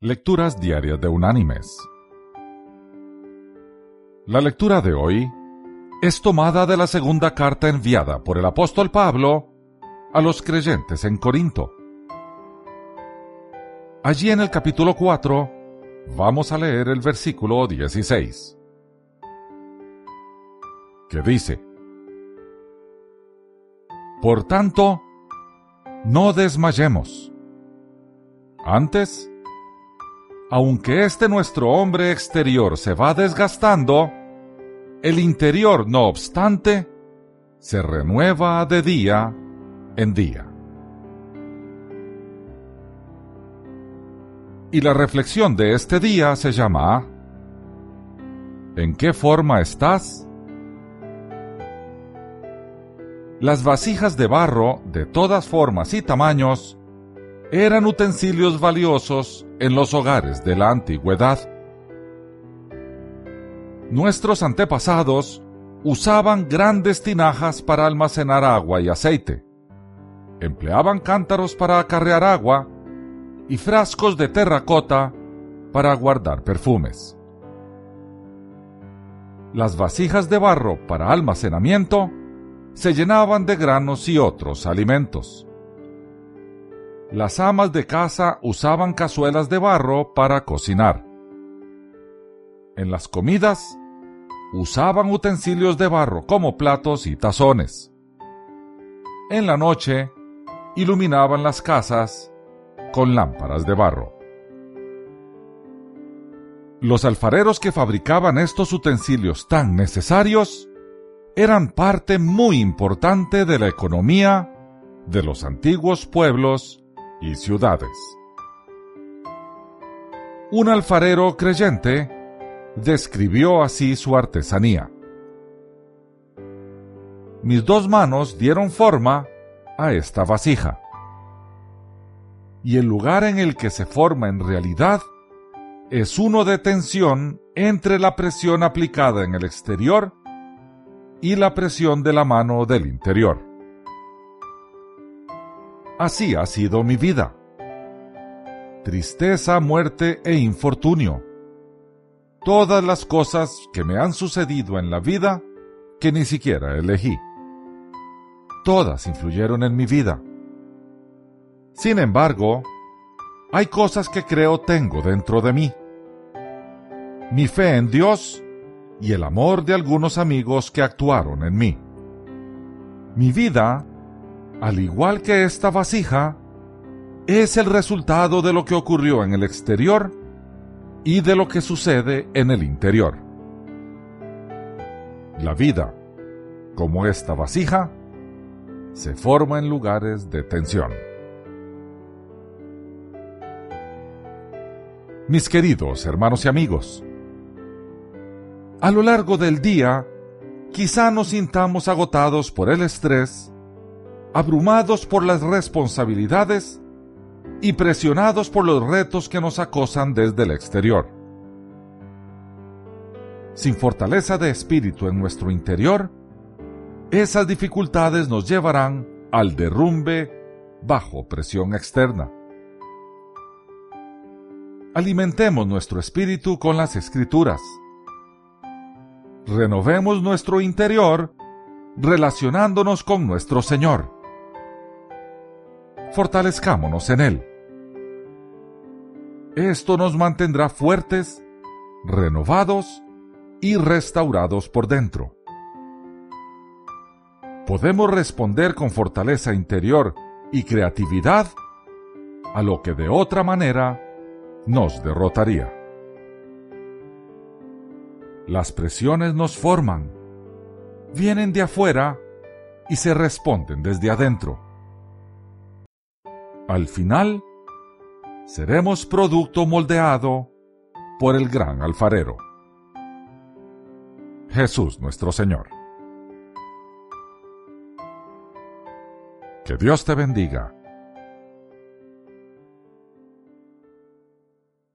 Lecturas Diarias de Unánimes. La lectura de hoy es tomada de la segunda carta enviada por el apóstol Pablo a los creyentes en Corinto. Allí en el capítulo 4 vamos a leer el versículo 16, que dice, Por tanto, no desmayemos. Antes, aunque este nuestro hombre exterior se va desgastando, el interior, no obstante, se renueva de día en día. Y la reflexión de este día se llama ¿En qué forma estás? Las vasijas de barro, de todas formas y tamaños, eran utensilios valiosos en los hogares de la antigüedad. Nuestros antepasados usaban grandes tinajas para almacenar agua y aceite. Empleaban cántaros para acarrear agua y frascos de terracota para guardar perfumes. Las vasijas de barro para almacenamiento se llenaban de granos y otros alimentos las amas de casa usaban cazuelas de barro para cocinar. En las comidas, usaban utensilios de barro como platos y tazones. En la noche, iluminaban las casas con lámparas de barro. Los alfareros que fabricaban estos utensilios tan necesarios eran parte muy importante de la economía de los antiguos pueblos y ciudades. Un alfarero creyente describió así su artesanía. Mis dos manos dieron forma a esta vasija. Y el lugar en el que se forma en realidad es uno de tensión entre la presión aplicada en el exterior y la presión de la mano del interior. Así ha sido mi vida. Tristeza, muerte e infortunio. Todas las cosas que me han sucedido en la vida que ni siquiera elegí. Todas influyeron en mi vida. Sin embargo, hay cosas que creo tengo dentro de mí. Mi fe en Dios y el amor de algunos amigos que actuaron en mí. Mi vida al igual que esta vasija, es el resultado de lo que ocurrió en el exterior y de lo que sucede en el interior. La vida, como esta vasija, se forma en lugares de tensión. Mis queridos hermanos y amigos, a lo largo del día, quizá nos sintamos agotados por el estrés abrumados por las responsabilidades y presionados por los retos que nos acosan desde el exterior. Sin fortaleza de espíritu en nuestro interior, esas dificultades nos llevarán al derrumbe bajo presión externa. Alimentemos nuestro espíritu con las escrituras. Renovemos nuestro interior relacionándonos con nuestro Señor fortalezcámonos en Él. Esto nos mantendrá fuertes, renovados y restaurados por dentro. Podemos responder con fortaleza interior y creatividad a lo que de otra manera nos derrotaría. Las presiones nos forman, vienen de afuera y se responden desde adentro. Al final, seremos producto moldeado por el gran alfarero. Jesús nuestro Señor. Que Dios te bendiga